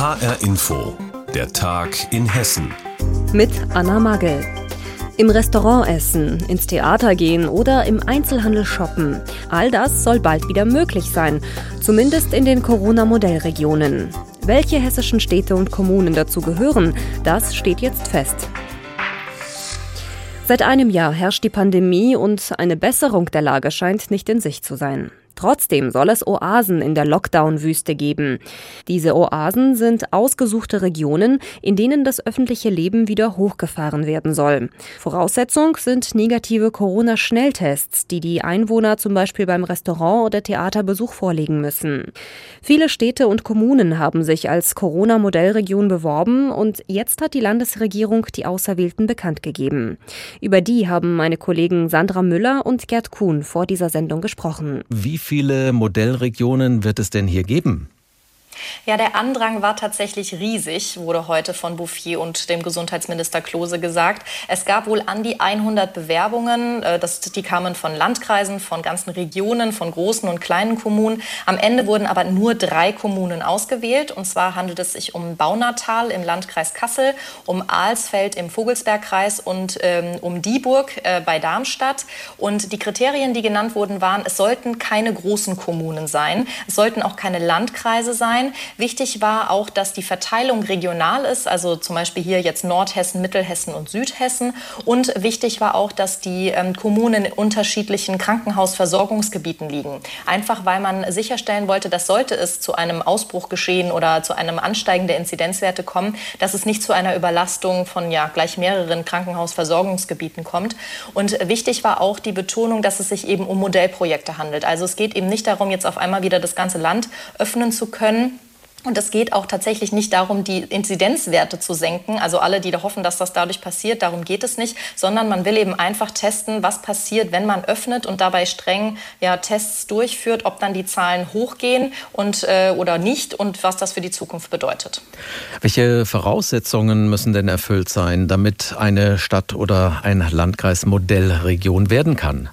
HR Info, der Tag in Hessen. Mit Anna Magel. Im Restaurant essen, ins Theater gehen oder im Einzelhandel shoppen. All das soll bald wieder möglich sein, zumindest in den Corona-Modellregionen. Welche hessischen Städte und Kommunen dazu gehören, das steht jetzt fest. Seit einem Jahr herrscht die Pandemie und eine Besserung der Lage scheint nicht in Sicht zu sein. Trotzdem soll es Oasen in der Lockdown-Wüste geben. Diese Oasen sind ausgesuchte Regionen, in denen das öffentliche Leben wieder hochgefahren werden soll. Voraussetzung sind negative Corona-Schnelltests, die die Einwohner zum Beispiel beim Restaurant oder Theaterbesuch vorlegen müssen. Viele Städte und Kommunen haben sich als Corona-Modellregion beworben und jetzt hat die Landesregierung die Auserwählten bekannt gegeben. Über die haben meine Kollegen Sandra Müller und Gerd Kuhn vor dieser Sendung gesprochen. Wie viele Modellregionen wird es denn hier geben? Ja, der Andrang war tatsächlich riesig, wurde heute von Bouffier und dem Gesundheitsminister Klose gesagt. Es gab wohl an die 100 Bewerbungen. Äh, das, die kamen von Landkreisen, von ganzen Regionen, von großen und kleinen Kommunen. Am Ende wurden aber nur drei Kommunen ausgewählt. Und zwar handelt es sich um Baunatal im Landkreis Kassel, um Alsfeld im Vogelsbergkreis und ähm, um Dieburg äh, bei Darmstadt. Und die Kriterien, die genannt wurden, waren, es sollten keine großen Kommunen sein. Es sollten auch keine Landkreise sein. Wichtig war auch, dass die Verteilung regional ist, also zum Beispiel hier jetzt Nordhessen, Mittelhessen und Südhessen. Und wichtig war auch, dass die ähm, Kommunen in unterschiedlichen Krankenhausversorgungsgebieten liegen. Einfach weil man sicherstellen wollte, dass sollte es zu einem Ausbruch geschehen oder zu einem Ansteigen der Inzidenzwerte kommen, dass es nicht zu einer Überlastung von ja gleich mehreren Krankenhausversorgungsgebieten kommt. Und wichtig war auch die Betonung, dass es sich eben um Modellprojekte handelt. Also es geht eben nicht darum, jetzt auf einmal wieder das ganze Land öffnen zu können, und es geht auch tatsächlich nicht darum, die Inzidenzwerte zu senken. Also alle, die da hoffen, dass das dadurch passiert, darum geht es nicht, sondern man will eben einfach testen, was passiert, wenn man öffnet und dabei streng ja, Tests durchführt, ob dann die Zahlen hochgehen und, äh, oder nicht und was das für die Zukunft bedeutet. Welche Voraussetzungen müssen denn erfüllt sein, damit eine Stadt oder ein Landkreis Modellregion werden kann?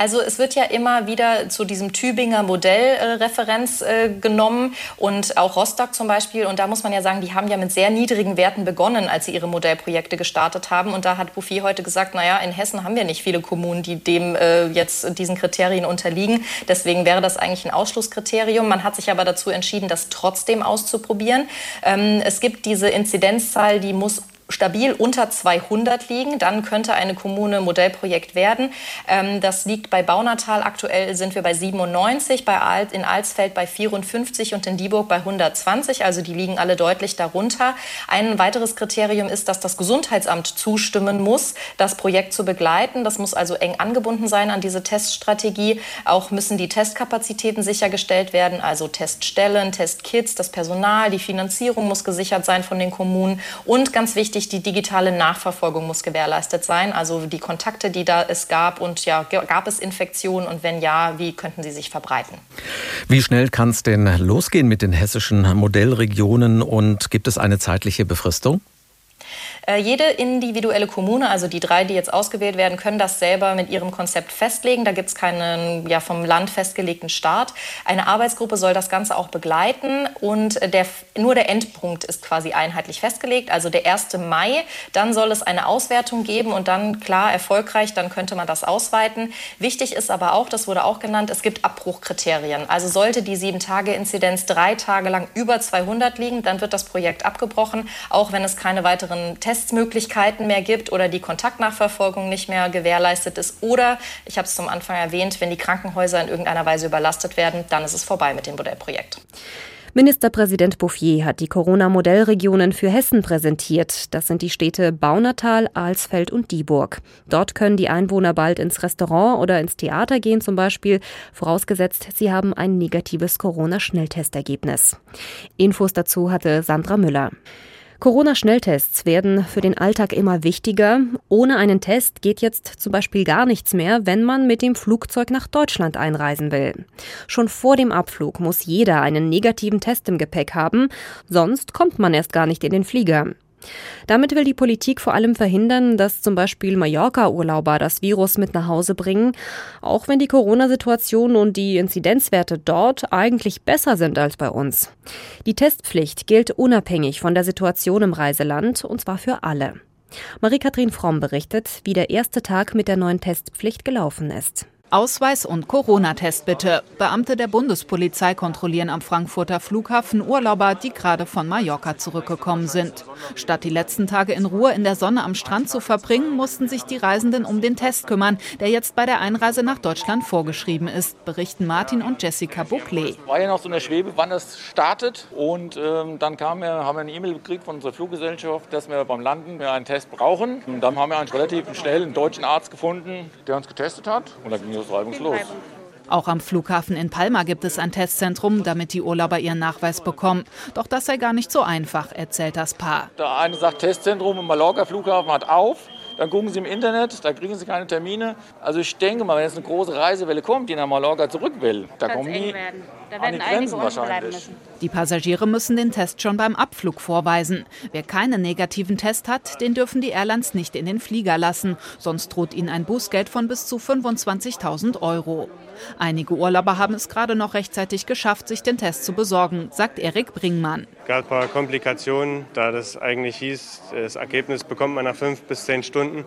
Also es wird ja immer wieder zu diesem Tübinger Modell äh, Referenz äh, genommen und auch Rostock zum Beispiel. Und da muss man ja sagen, die haben ja mit sehr niedrigen Werten begonnen, als sie ihre Modellprojekte gestartet haben. Und da hat Bouffier heute gesagt, naja, in Hessen haben wir nicht viele Kommunen, die dem äh, jetzt diesen Kriterien unterliegen. Deswegen wäre das eigentlich ein Ausschlusskriterium. Man hat sich aber dazu entschieden, das trotzdem auszuprobieren. Ähm, es gibt diese Inzidenzzahl, die muss stabil unter 200 liegen, dann könnte eine Kommune Modellprojekt werden. Ähm, das liegt bei Baunatal. Aktuell sind wir bei 97, bei Alt, in Alsfeld bei 54 und in Dieburg bei 120. Also die liegen alle deutlich darunter. Ein weiteres Kriterium ist, dass das Gesundheitsamt zustimmen muss, das Projekt zu begleiten. Das muss also eng angebunden sein an diese Teststrategie. Auch müssen die Testkapazitäten sichergestellt werden, also Teststellen, Testkits, das Personal, die Finanzierung muss gesichert sein von den Kommunen und ganz wichtig, wichtig, die digitale Nachverfolgung muss gewährleistet sein. Also die Kontakte, die da es gab und ja, gab es Infektionen und wenn ja, wie könnten sie sich verbreiten? Wie schnell kann es denn losgehen mit den hessischen Modellregionen und gibt es eine zeitliche Befristung? Äh, jede individuelle Kommune, also die drei, die jetzt ausgewählt werden, können das selber mit ihrem Konzept festlegen. Da gibt es keinen ja, vom Land festgelegten Start. Eine Arbeitsgruppe soll das Ganze auch begleiten und der, nur der Endpunkt ist quasi einheitlich festgelegt, also der 1. Mai. Dann soll es eine Auswertung geben und dann, klar, erfolgreich, dann könnte man das ausweiten. Wichtig ist aber auch, das wurde auch genannt, es gibt Abbruchkriterien. Also sollte die 7-Tage-Inzidenz drei Tage lang über 200 liegen, dann wird das Projekt abgebrochen, auch wenn es keine weiteren Tests Testmöglichkeiten mehr gibt oder die Kontaktnachverfolgung nicht mehr gewährleistet ist. Oder, ich habe es zum Anfang erwähnt, wenn die Krankenhäuser in irgendeiner Weise überlastet werden, dann ist es vorbei mit dem Modellprojekt. Ministerpräsident Bouffier hat die Corona-Modellregionen für Hessen präsentiert. Das sind die Städte Baunatal, Alsfeld und Dieburg. Dort können die Einwohner bald ins Restaurant oder ins Theater gehen zum Beispiel, vorausgesetzt, sie haben ein negatives Corona-Schnelltestergebnis. Infos dazu hatte Sandra Müller. Corona-Schnelltests werden für den Alltag immer wichtiger. Ohne einen Test geht jetzt zum Beispiel gar nichts mehr, wenn man mit dem Flugzeug nach Deutschland einreisen will. Schon vor dem Abflug muss jeder einen negativen Test im Gepäck haben, sonst kommt man erst gar nicht in den Flieger. Damit will die Politik vor allem verhindern, dass zum Beispiel Mallorca-Urlauber das Virus mit nach Hause bringen, auch wenn die Corona-Situation und die Inzidenzwerte dort eigentlich besser sind als bei uns. Die Testpflicht gilt unabhängig von der Situation im Reiseland und zwar für alle. Marie-Kathrin Fromm berichtet, wie der erste Tag mit der neuen Testpflicht gelaufen ist. Ausweis und Corona-Test bitte. Beamte der Bundespolizei kontrollieren am Frankfurter Flughafen Urlauber, die gerade von Mallorca zurückgekommen sind. Statt die letzten Tage in Ruhe in der Sonne am Strand zu verbringen, mussten sich die Reisenden um den Test kümmern, der jetzt bei der Einreise nach Deutschland vorgeschrieben ist, berichten Martin und Jessica Bouclé. War ja noch so eine Schwebe, wann es startet. Und ähm, dann kam wir, haben wir eine E-Mail gekriegt von unserer Fluggesellschaft, dass wir beim Landen einen Test brauchen. Und dann haben wir einen relativ schnell einen deutschen Arzt gefunden, der uns getestet hat. Und dann ging das reibungslos. Auch am Flughafen in Palma gibt es ein Testzentrum, damit die Urlauber ihren Nachweis bekommen. Doch das sei gar nicht so einfach, erzählt das Paar. Der eine sagt, Testzentrum im Mallorca Flughafen hat auf. Dann gucken Sie im Internet, da kriegen Sie keine Termine. Also ich denke mal, wenn jetzt eine große Reisewelle kommt, die nach Mallorca zurück will, da kommen die da an die Grenzen wahrscheinlich. Die Passagiere müssen den Test schon beim Abflug vorweisen. Wer keinen negativen Test hat, den dürfen die Airlines nicht in den Flieger lassen. Sonst droht ihnen ein Bußgeld von bis zu 25.000 Euro. Einige Urlauber haben es gerade noch rechtzeitig geschafft, sich den Test zu besorgen, sagt Erik Bringmann. Es gab ein paar Komplikationen, da das eigentlich hieß, das Ergebnis bekommt man nach fünf bis zehn Stunden.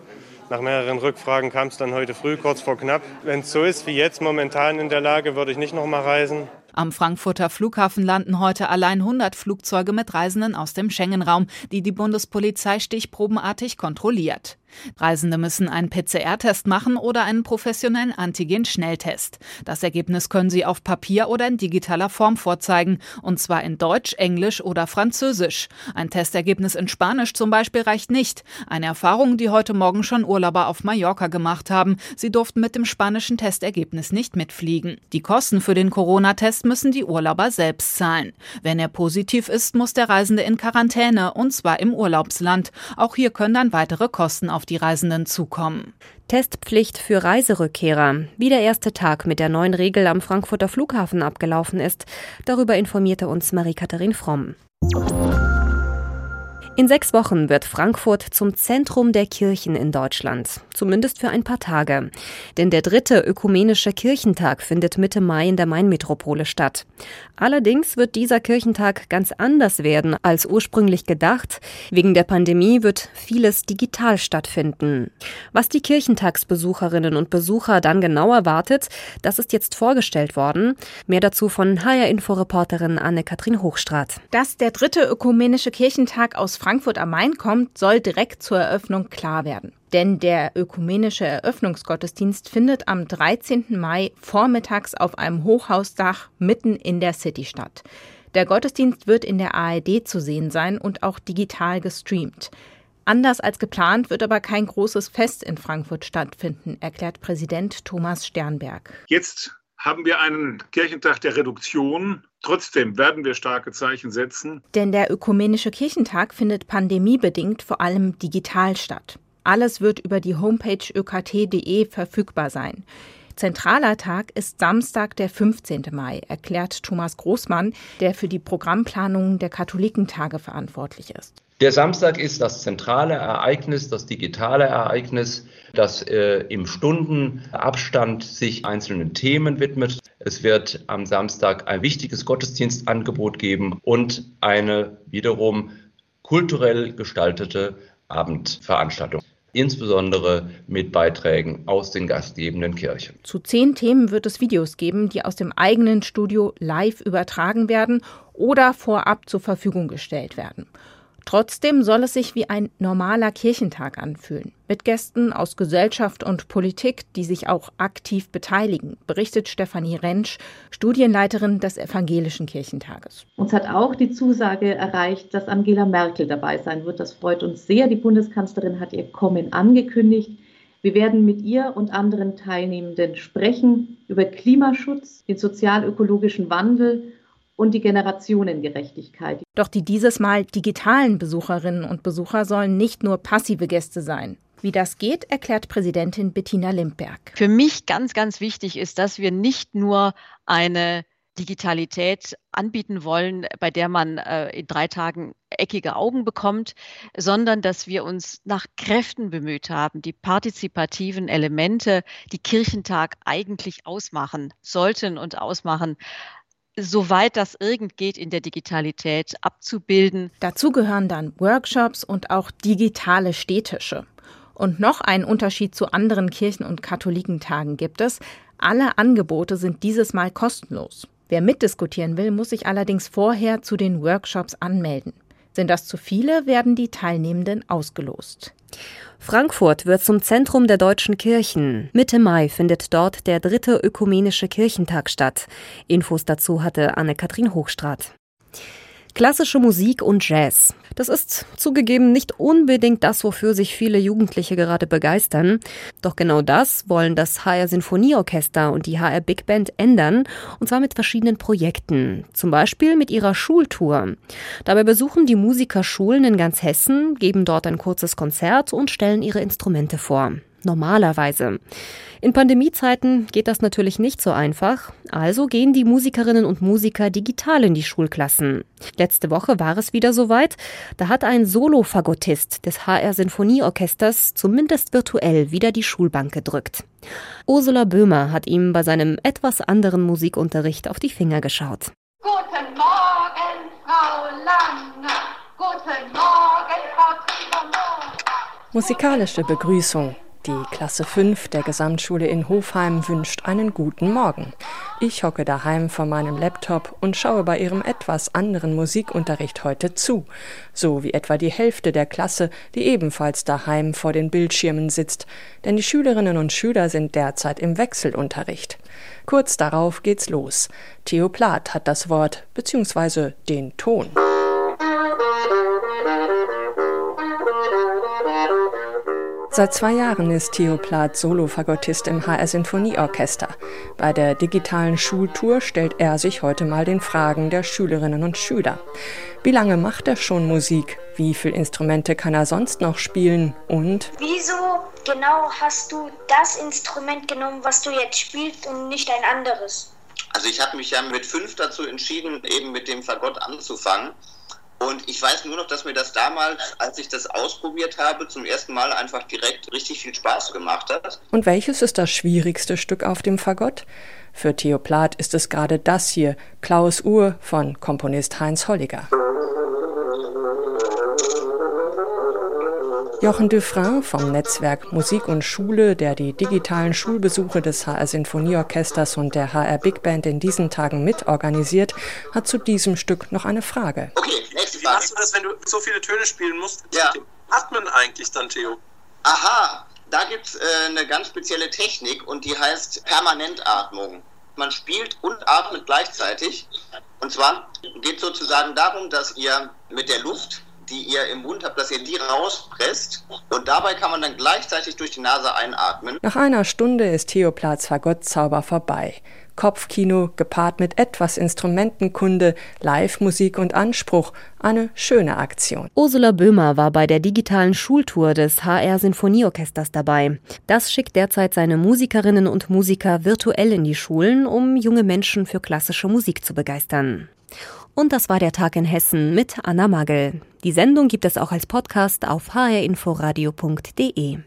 Nach mehreren Rückfragen kam es dann heute früh, kurz vor knapp. Wenn es so ist wie jetzt momentan in der Lage, würde ich nicht noch mal reisen. Am Frankfurter Flughafen landen heute allein 100 Flugzeuge mit Reisenden aus dem Schengen-Raum, die die Bundespolizei stichprobenartig kontrolliert. Reisende müssen einen PCR-Test machen oder einen professionellen Antigen-Schnelltest. Das Ergebnis können sie auf Papier oder in digitaler Form vorzeigen, und zwar in Deutsch, Englisch oder Französisch. Ein Testergebnis in Spanisch zum Beispiel reicht nicht. Eine Erfahrung, die heute Morgen schon Urlauber auf Mallorca gemacht haben. Sie durften mit dem spanischen Testergebnis nicht mitfliegen. Die Kosten für den Corona-Test müssen die Urlauber selbst zahlen. Wenn er positiv ist, muss der Reisende in Quarantäne, und zwar im Urlaubsland. Auch hier können dann weitere Kosten auf die Reisenden zukommen. Testpflicht für Reiserückkehrer. Wie der erste Tag mit der neuen Regel am Frankfurter Flughafen abgelaufen ist, darüber informierte uns Marie-Katharin Fromm. In sechs Wochen wird Frankfurt zum Zentrum der Kirchen in Deutschland, zumindest für ein paar Tage. Denn der dritte ökumenische Kirchentag findet Mitte Mai in der Mainmetropole statt. Allerdings wird dieser Kirchentag ganz anders werden als ursprünglich gedacht. Wegen der Pandemie wird vieles digital stattfinden. Was die Kirchentagsbesucherinnen und Besucher dann genau erwartet, das ist jetzt vorgestellt worden. Mehr dazu von HR-Info-Reporterin Anne-Kathrin Hochstrat. Dass der dritte ökumenische Kirchentag aus Frankfurt am Main kommt, soll direkt zur Eröffnung klar werden. Denn der ökumenische Eröffnungsgottesdienst findet am 13. Mai vormittags auf einem Hochhausdach mitten in der City statt. Der Gottesdienst wird in der ARD zu sehen sein und auch digital gestreamt. Anders als geplant wird aber kein großes Fest in Frankfurt stattfinden, erklärt Präsident Thomas Sternberg. Jetzt haben wir einen Kirchentag der Reduktion. Trotzdem werden wir starke Zeichen setzen. Denn der ökumenische Kirchentag findet pandemiebedingt vor allem digital statt. Alles wird über die Homepage ökt.de verfügbar sein. Zentraler Tag ist Samstag, der 15. Mai, erklärt Thomas Großmann, der für die Programmplanung der Katholikentage verantwortlich ist. Der Samstag ist das zentrale Ereignis, das digitale Ereignis, das äh, im Stundenabstand sich einzelnen Themen widmet. Es wird am Samstag ein wichtiges Gottesdienstangebot geben und eine wiederum kulturell gestaltete Abendveranstaltung insbesondere mit Beiträgen aus den gastgebenden Kirchen. Zu zehn Themen wird es Videos geben, die aus dem eigenen Studio live übertragen werden oder vorab zur Verfügung gestellt werden. Trotzdem soll es sich wie ein normaler Kirchentag anfühlen, mit Gästen aus Gesellschaft und Politik, die sich auch aktiv beteiligen, berichtet Stefanie Rentsch, Studienleiterin des Evangelischen Kirchentages. Uns hat auch die Zusage erreicht, dass Angela Merkel dabei sein wird. Das freut uns sehr. Die Bundeskanzlerin hat ihr Kommen angekündigt. Wir werden mit ihr und anderen Teilnehmenden sprechen über Klimaschutz, den sozial-ökologischen Wandel und die Generationengerechtigkeit. Doch die dieses Mal digitalen Besucherinnen und Besucher sollen nicht nur passive Gäste sein. Wie das geht, erklärt Präsidentin Bettina Limberg. Für mich ganz, ganz wichtig ist, dass wir nicht nur eine Digitalität anbieten wollen, bei der man äh, in drei Tagen eckige Augen bekommt, sondern dass wir uns nach Kräften bemüht haben, die partizipativen Elemente, die Kirchentag eigentlich ausmachen sollten und ausmachen, soweit das irgend geht in der Digitalität abzubilden. Dazu gehören dann Workshops und auch digitale Städtische. Und noch einen Unterschied zu anderen Kirchen- und Katholikentagen gibt es. Alle Angebote sind dieses Mal kostenlos. Wer mitdiskutieren will, muss sich allerdings vorher zu den Workshops anmelden. Sind das zu viele, werden die Teilnehmenden ausgelost. Frankfurt wird zum Zentrum der deutschen Kirchen. Mitte Mai findet dort der dritte ökumenische Kirchentag statt. Infos dazu hatte Anne-Kathrin Hochstrat. Klassische Musik und Jazz. Das ist zugegeben nicht unbedingt das, wofür sich viele Jugendliche gerade begeistern. Doch genau das wollen das HR Sinfonieorchester und die HR Big Band ändern, und zwar mit verschiedenen Projekten. Zum Beispiel mit ihrer Schultour. Dabei besuchen die Musiker Schulen in ganz Hessen, geben dort ein kurzes Konzert und stellen ihre Instrumente vor normalerweise. In Pandemiezeiten geht das natürlich nicht so einfach, also gehen die Musikerinnen und Musiker digital in die Schulklassen. Letzte Woche war es wieder soweit, da hat ein Solo-Fagottist des HR Sinfonieorchesters zumindest virtuell wieder die Schulbank gedrückt. Ursula Böhmer hat ihm bei seinem etwas anderen Musikunterricht auf die Finger geschaut. Guten Morgen, Frau Lange. Guten Morgen, Frau. Musikalische Begrüßung, die Klasse 5 der Gesamtschule in Hofheim wünscht einen guten Morgen. Ich hocke daheim vor meinem Laptop und schaue bei ihrem etwas anderen Musikunterricht heute zu, so wie etwa die Hälfte der Klasse, die ebenfalls daheim vor den Bildschirmen sitzt, denn die Schülerinnen und Schüler sind derzeit im Wechselunterricht. Kurz darauf geht's los. Theo Plath hat das Wort bzw. den Ton. Seit zwei Jahren ist Theo Plath Solofagottist im HR Sinfonieorchester. Bei der digitalen Schultour stellt er sich heute mal den Fragen der Schülerinnen und Schüler. Wie lange macht er schon Musik? Wie viele Instrumente kann er sonst noch spielen? Und wieso genau hast du das Instrument genommen, was du jetzt spielst und nicht ein anderes? Also ich habe mich ja mit fünf dazu entschieden, eben mit dem Fagott anzufangen. Und ich weiß nur noch, dass mir das damals, als ich das ausprobiert habe, zum ersten Mal einfach direkt richtig viel Spaß gemacht hat. Und welches ist das schwierigste Stück auf dem Fagott? Für Theo Plath ist es gerade das hier, Klaus Uhr von Komponist Heinz Holliger. Jochen Dufresne vom Netzwerk Musik und Schule, der die digitalen Schulbesuche des HR Sinfonieorchesters und der HR Big Band in diesen Tagen mitorganisiert, hat zu diesem Stück noch eine Frage. Okay. Wie machst du das, wenn du so viele Töne spielen musst? Ja. Atmen eigentlich dann, Theo? Aha, da gibt es äh, eine ganz spezielle Technik und die heißt Permanentatmung. Man spielt und atmet gleichzeitig. Und zwar geht es sozusagen darum, dass ihr mit der Luft die ihr im Mund habt, dass ihr die rauspresst und dabei kann man dann gleichzeitig durch die Nase einatmen. Nach einer Stunde ist Theoplatz Fagottzauber vorbei. Kopfkino gepaart mit etwas Instrumentenkunde, Live-Musik und Anspruch. Eine schöne Aktion. Ursula Böhmer war bei der digitalen Schultour des HR Sinfonieorchesters dabei. Das schickt derzeit seine Musikerinnen und Musiker virtuell in die Schulen, um junge Menschen für klassische Musik zu begeistern. Und das war der Tag in Hessen mit Anna Magel. Die Sendung gibt es auch als Podcast auf hrinforadio.de.